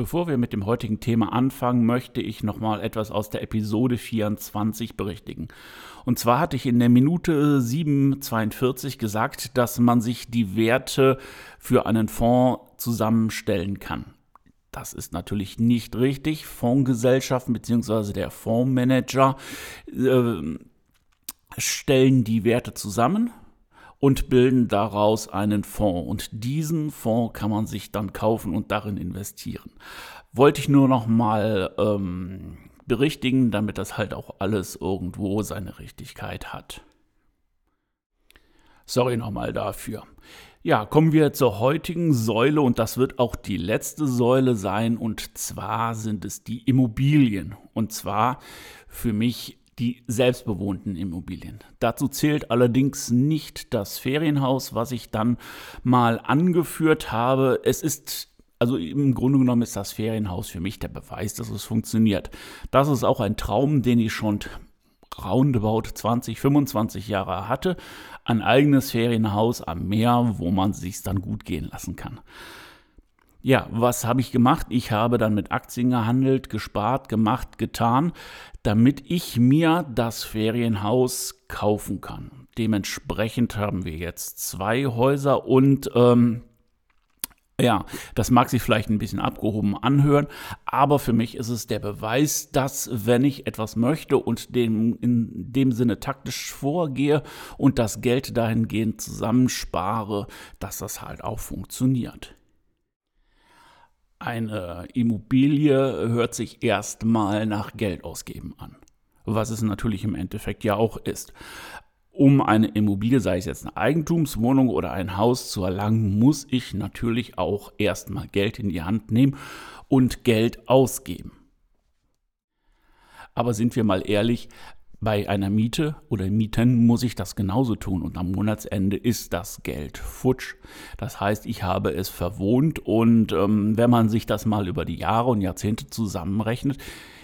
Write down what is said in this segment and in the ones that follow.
Bevor wir mit dem heutigen Thema anfangen, möchte ich nochmal etwas aus der Episode 24 berichtigen. Und zwar hatte ich in der Minute 7.42 gesagt, dass man sich die Werte für einen Fonds zusammenstellen kann. Das ist natürlich nicht richtig. Fondsgesellschaften bzw. der Fondsmanager äh, stellen die Werte zusammen und bilden daraus einen Fonds. Und diesen Fonds kann man sich dann kaufen und darin investieren. Wollte ich nur noch mal ähm, berichtigen, damit das halt auch alles irgendwo seine Richtigkeit hat. Sorry nochmal dafür. Ja, kommen wir zur heutigen Säule und das wird auch die letzte Säule sein und zwar sind es die Immobilien. Und zwar für mich die selbstbewohnten Immobilien. Dazu zählt allerdings nicht das Ferienhaus, was ich dann mal angeführt habe. Es ist also im Grunde genommen ist das Ferienhaus für mich der Beweis, dass es funktioniert. Das ist auch ein Traum, den ich schon roundabout 20, 25 Jahre hatte. Ein eigenes Ferienhaus am Meer, wo man sich dann gut gehen lassen kann. Ja, was habe ich gemacht? Ich habe dann mit Aktien gehandelt, gespart, gemacht, getan damit ich mir das Ferienhaus kaufen kann. Dementsprechend haben wir jetzt zwei Häuser und ähm, ja, das mag sich vielleicht ein bisschen abgehoben anhören, aber für mich ist es der Beweis, dass wenn ich etwas möchte und dem, in dem Sinne taktisch vorgehe und das Geld dahingehend zusammenspare, dass das halt auch funktioniert. Eine Immobilie hört sich erstmal nach Geld ausgeben an, was es natürlich im Endeffekt ja auch ist. Um eine Immobilie, sei es jetzt eine Eigentumswohnung oder ein Haus zu erlangen, muss ich natürlich auch erstmal Geld in die Hand nehmen und Geld ausgeben. Aber sind wir mal ehrlich, bei einer Miete oder Mieten muss ich das genauso tun und am Monatsende ist das Geld futsch. Das heißt, ich habe es verwohnt und ähm, wenn man sich das mal über die Jahre und Jahrzehnte zusammenrechnet,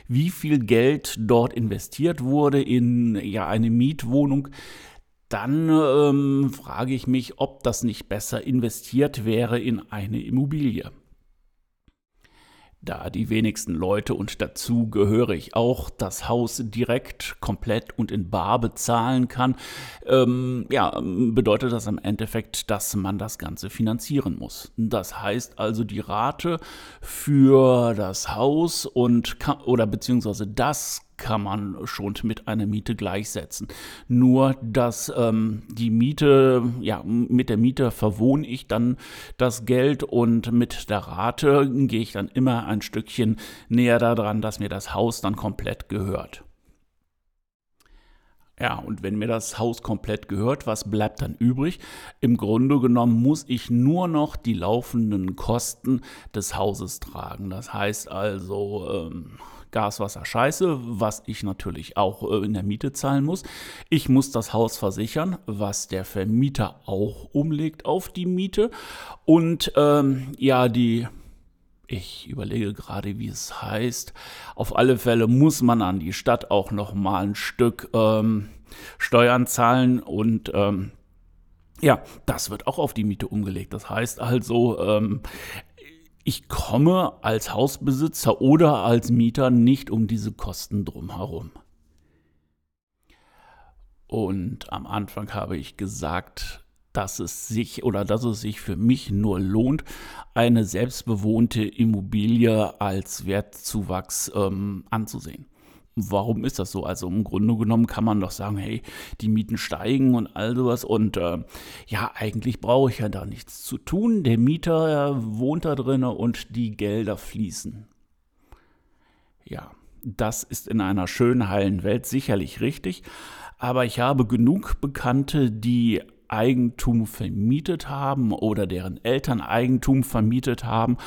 wie viel Geld dort investiert wurde in ja eine Mietwohnung, dann ähm, frage ich mich, ob das nicht besser investiert wäre in eine Immobilie da die wenigsten Leute und dazu gehöre ich auch das Haus direkt, komplett und in Bar bezahlen kann, ähm, ja, bedeutet das im Endeffekt, dass man das Ganze finanzieren muss. Das heißt also, die Rate für das Haus und oder beziehungsweise das kann man schon mit einer Miete gleichsetzen. Nur, dass ähm, die Miete, ja, mit der Miete verwohne ich dann das Geld und mit der Rate gehe ich dann immer ein Stückchen näher daran, dass mir das Haus dann komplett gehört. Ja, und wenn mir das Haus komplett gehört, was bleibt dann übrig? Im Grunde genommen muss ich nur noch die laufenden Kosten des Hauses tragen. Das heißt also, ähm, Gas, Wasser, Scheiße, was ich natürlich auch äh, in der Miete zahlen muss. Ich muss das Haus versichern, was der Vermieter auch umlegt auf die Miete. Und ähm, ja, die ich überlege gerade, wie es heißt. Auf alle Fälle muss man an die Stadt auch noch mal ein Stück ähm, Steuern zahlen und ähm, ja, das wird auch auf die Miete umgelegt. Das heißt also, ähm, ich komme als Hausbesitzer oder als Mieter nicht um diese Kosten drumherum. Und am Anfang habe ich gesagt, dass es sich oder dass es sich für mich nur lohnt, eine selbstbewohnte Immobilie als Wertzuwachs ähm, anzusehen. Warum ist das so? Also im Grunde genommen kann man doch sagen, hey, die Mieten steigen und all sowas und äh, ja, eigentlich brauche ich ja da nichts zu tun. Der Mieter wohnt da drin und die Gelder fließen. Ja, das ist in einer schönen, heilen Welt sicherlich richtig, aber ich habe genug Bekannte, die Eigentum vermietet haben oder deren Eltern Eigentum vermietet haben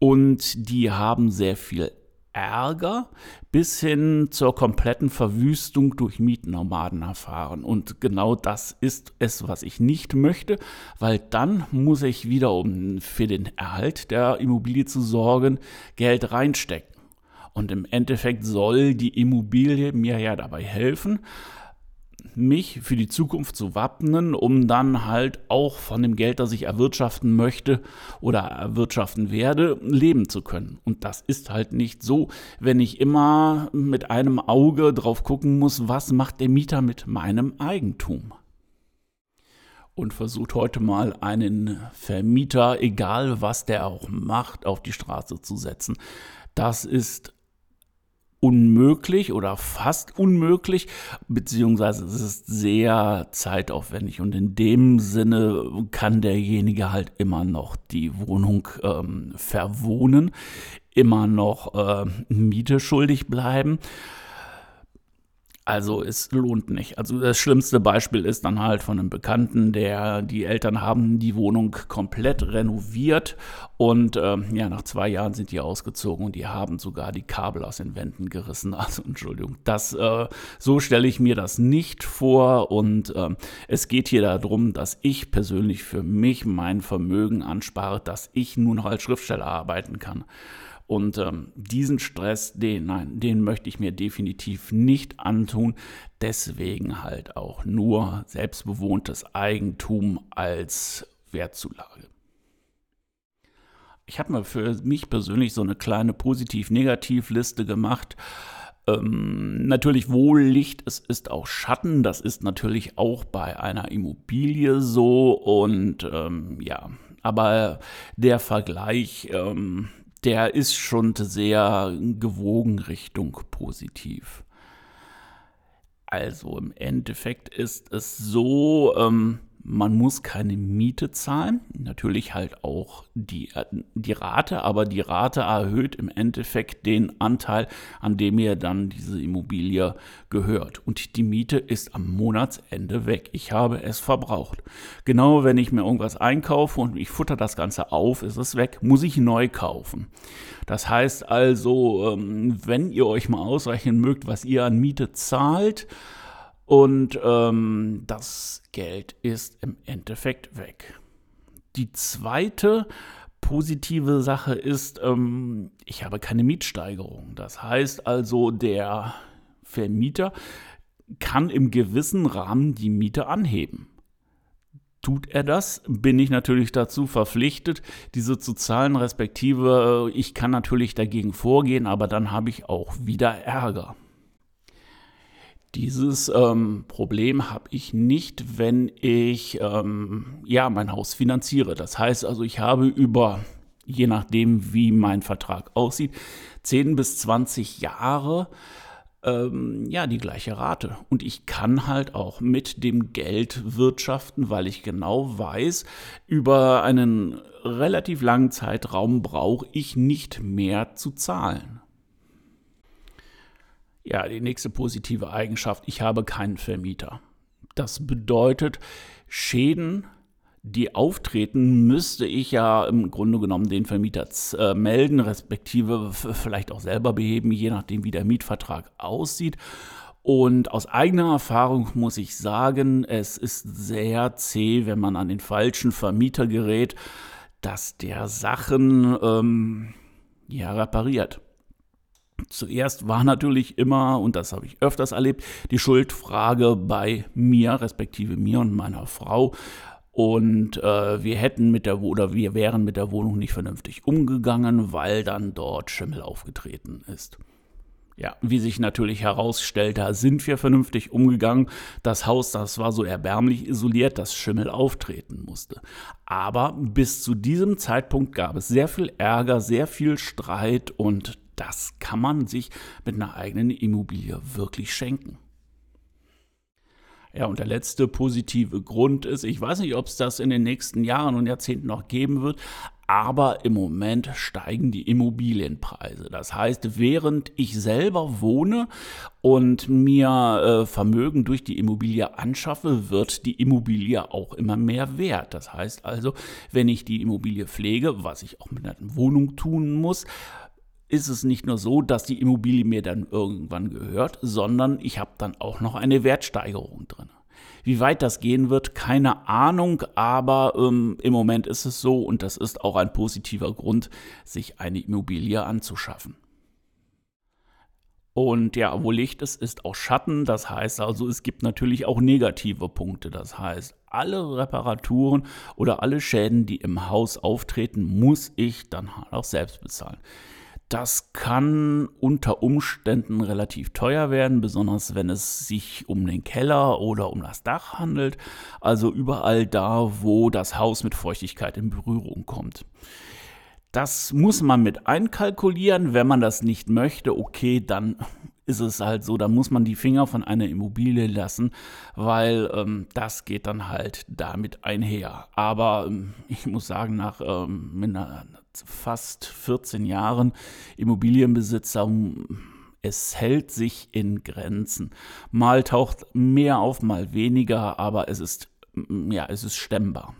und die haben sehr viel Ärger bis hin zur kompletten Verwüstung durch Mietnomaden erfahren. Und genau das ist es, was ich nicht möchte, weil dann muss ich wieder, um für den Erhalt der Immobilie zu sorgen, Geld reinstecken. Und im Endeffekt soll die Immobilie mir ja dabei helfen, mich für die Zukunft zu wappnen, um dann halt auch von dem Geld, das ich erwirtschaften möchte oder erwirtschaften werde, leben zu können. Und das ist halt nicht so, wenn ich immer mit einem Auge drauf gucken muss, was macht der Mieter mit meinem Eigentum. Und versucht heute mal einen Vermieter, egal was der auch macht, auf die Straße zu setzen. Das ist unmöglich oder fast unmöglich, beziehungsweise es ist sehr zeitaufwendig und in dem Sinne kann derjenige halt immer noch die Wohnung ähm, verwohnen, immer noch äh, Miete schuldig bleiben. Also es lohnt nicht. Also das schlimmste Beispiel ist dann halt von einem Bekannten, der die Eltern haben die Wohnung komplett renoviert und äh, ja, nach zwei Jahren sind die ausgezogen und die haben sogar die Kabel aus den Wänden gerissen. Also Entschuldigung, das äh, so stelle ich mir das nicht vor und äh, es geht hier darum, dass ich persönlich für mich mein Vermögen anspare, dass ich nur noch als Schriftsteller arbeiten kann. Und ähm, diesen Stress, den, nein, den möchte ich mir definitiv nicht antun. Deswegen halt auch nur selbstbewohntes Eigentum als Wertzulage. Ich habe mal für mich persönlich so eine kleine Positiv-Negativ-Liste gemacht. Ähm, natürlich wohl Licht, es ist auch Schatten, das ist natürlich auch bei einer Immobilie so und ähm, ja, aber der Vergleich, ähm, der ist schon sehr gewogen Richtung positiv. Also im Endeffekt ist es so, ähm, man muss keine Miete zahlen, natürlich halt auch die, die Rate, aber die Rate erhöht im Endeffekt den Anteil, an dem mir dann diese Immobilie gehört. Und die Miete ist am Monatsende weg. Ich habe es verbraucht. Genau wenn ich mir irgendwas einkaufe und ich futter das Ganze auf, ist es weg, muss ich neu kaufen. Das heißt also, ähm, wenn ihr euch mal ausrechnen mögt, was ihr an Miete zahlt, und ähm, das Geld ist im Endeffekt weg. Die zweite positive Sache ist, ähm, ich habe keine Mietsteigerung. Das heißt also, der Vermieter kann im gewissen Rahmen die Miete anheben. Tut er das, bin ich natürlich dazu verpflichtet, diese zu zahlen, respektive ich kann natürlich dagegen vorgehen, aber dann habe ich auch wieder Ärger. Dieses ähm, Problem habe ich nicht, wenn ich ähm, ja mein Haus finanziere. Das heißt also, ich habe über, je nachdem wie mein Vertrag aussieht, 10 bis 20 Jahre ähm, ja die gleiche Rate. Und ich kann halt auch mit dem Geld wirtschaften, weil ich genau weiß, über einen relativ langen Zeitraum brauche ich nicht mehr zu zahlen. Ja, die nächste positive Eigenschaft, ich habe keinen Vermieter. Das bedeutet, Schäden, die auftreten, müsste ich ja im Grunde genommen den Vermieter äh, melden, respektive vielleicht auch selber beheben, je nachdem, wie der Mietvertrag aussieht. Und aus eigener Erfahrung muss ich sagen, es ist sehr zäh, wenn man an den falschen Vermieter gerät, dass der Sachen ähm, ja repariert. Zuerst war natürlich immer, und das habe ich öfters erlebt, die Schuldfrage bei mir, respektive mir und meiner Frau. Und äh, wir hätten mit der oder wir wären mit der Wohnung nicht vernünftig umgegangen, weil dann dort Schimmel aufgetreten ist. Ja, wie sich natürlich herausstellt, da sind wir vernünftig umgegangen. Das Haus, das war so erbärmlich isoliert, dass Schimmel auftreten musste. Aber bis zu diesem Zeitpunkt gab es sehr viel Ärger, sehr viel Streit und das kann man sich mit einer eigenen Immobilie wirklich schenken. Ja, und der letzte positive Grund ist, ich weiß nicht, ob es das in den nächsten Jahren und Jahrzehnten noch geben wird, aber im Moment steigen die Immobilienpreise. Das heißt, während ich selber wohne und mir äh, Vermögen durch die Immobilie anschaffe, wird die Immobilie auch immer mehr wert. Das heißt also, wenn ich die Immobilie pflege, was ich auch mit einer Wohnung tun muss, ist es nicht nur so, dass die Immobilie mir dann irgendwann gehört, sondern ich habe dann auch noch eine Wertsteigerung drin. Wie weit das gehen wird, keine Ahnung, aber ähm, im Moment ist es so und das ist auch ein positiver Grund, sich eine Immobilie anzuschaffen. Und ja, wo Licht ist, ist auch Schatten. Das heißt also, es gibt natürlich auch negative Punkte. Das heißt, alle Reparaturen oder alle Schäden, die im Haus auftreten, muss ich dann halt auch selbst bezahlen. Das kann unter Umständen relativ teuer werden, besonders wenn es sich um den Keller oder um das Dach handelt, also überall da, wo das Haus mit Feuchtigkeit in Berührung kommt. Das muss man mit einkalkulieren. Wenn man das nicht möchte, okay, dann ist es halt so, da muss man die Finger von einer Immobilie lassen, weil ähm, das geht dann halt damit einher. Aber ähm, ich muss sagen, nach ähm, fast 14 Jahren Immobilienbesitzer, es hält sich in Grenzen. Mal taucht mehr auf, mal weniger, aber es ist, ja, es ist stemmbar.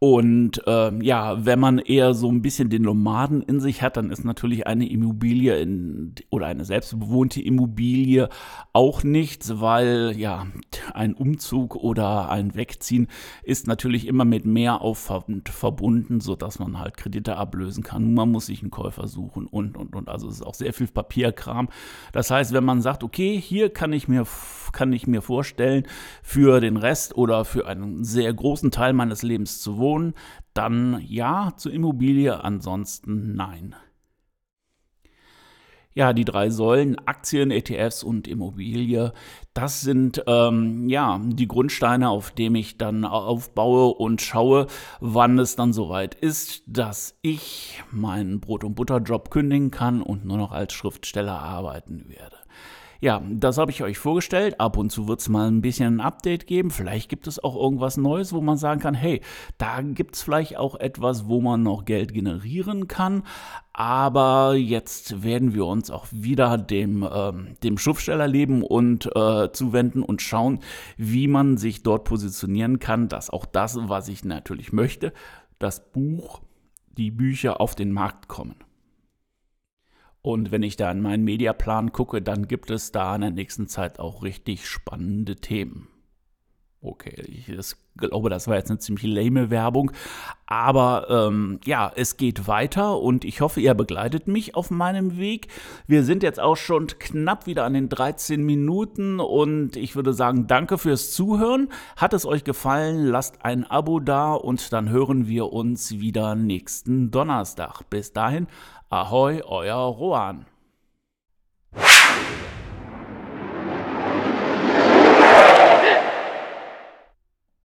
Und ähm, ja, wenn man eher so ein bisschen den Nomaden in sich hat, dann ist natürlich eine Immobilie in, oder eine selbstbewohnte Immobilie auch nichts, weil ja, ein Umzug oder ein Wegziehen ist natürlich immer mit mehr Aufwand verbunden, sodass man halt Kredite ablösen kann. Man muss sich einen Käufer suchen und, und, und. Also es ist auch sehr viel Papierkram. Das heißt, wenn man sagt, okay, hier kann ich mir, kann ich mir vorstellen, für den Rest oder für einen sehr großen Teil meines Lebens zu wohnen, Wohnen, dann ja zur Immobilie, ansonsten nein. Ja, die drei Säulen, Aktien, ETFs und Immobilie, das sind ähm, ja die Grundsteine, auf denen ich dann aufbaue und schaue, wann es dann soweit ist, dass ich meinen Brot- und Butterjob kündigen kann und nur noch als Schriftsteller arbeiten werde. Ja, das habe ich euch vorgestellt. Ab und zu wird es mal ein bisschen ein Update geben. Vielleicht gibt es auch irgendwas Neues, wo man sagen kann, hey, da gibt es vielleicht auch etwas, wo man noch Geld generieren kann. Aber jetzt werden wir uns auch wieder dem, ähm, dem Schriftstellerleben und äh, zuwenden und schauen, wie man sich dort positionieren kann, dass auch das, was ich natürlich möchte, das Buch, die Bücher auf den Markt kommen. Und wenn ich da in meinen Mediaplan gucke, dann gibt es da in der nächsten Zeit auch richtig spannende Themen. Okay, ich glaube, das war jetzt eine ziemlich lame Werbung. Aber ähm, ja, es geht weiter und ich hoffe, ihr begleitet mich auf meinem Weg. Wir sind jetzt auch schon knapp wieder an den 13 Minuten und ich würde sagen, danke fürs Zuhören. Hat es euch gefallen? Lasst ein Abo da und dann hören wir uns wieder nächsten Donnerstag. Bis dahin, Ahoi, euer Rohan.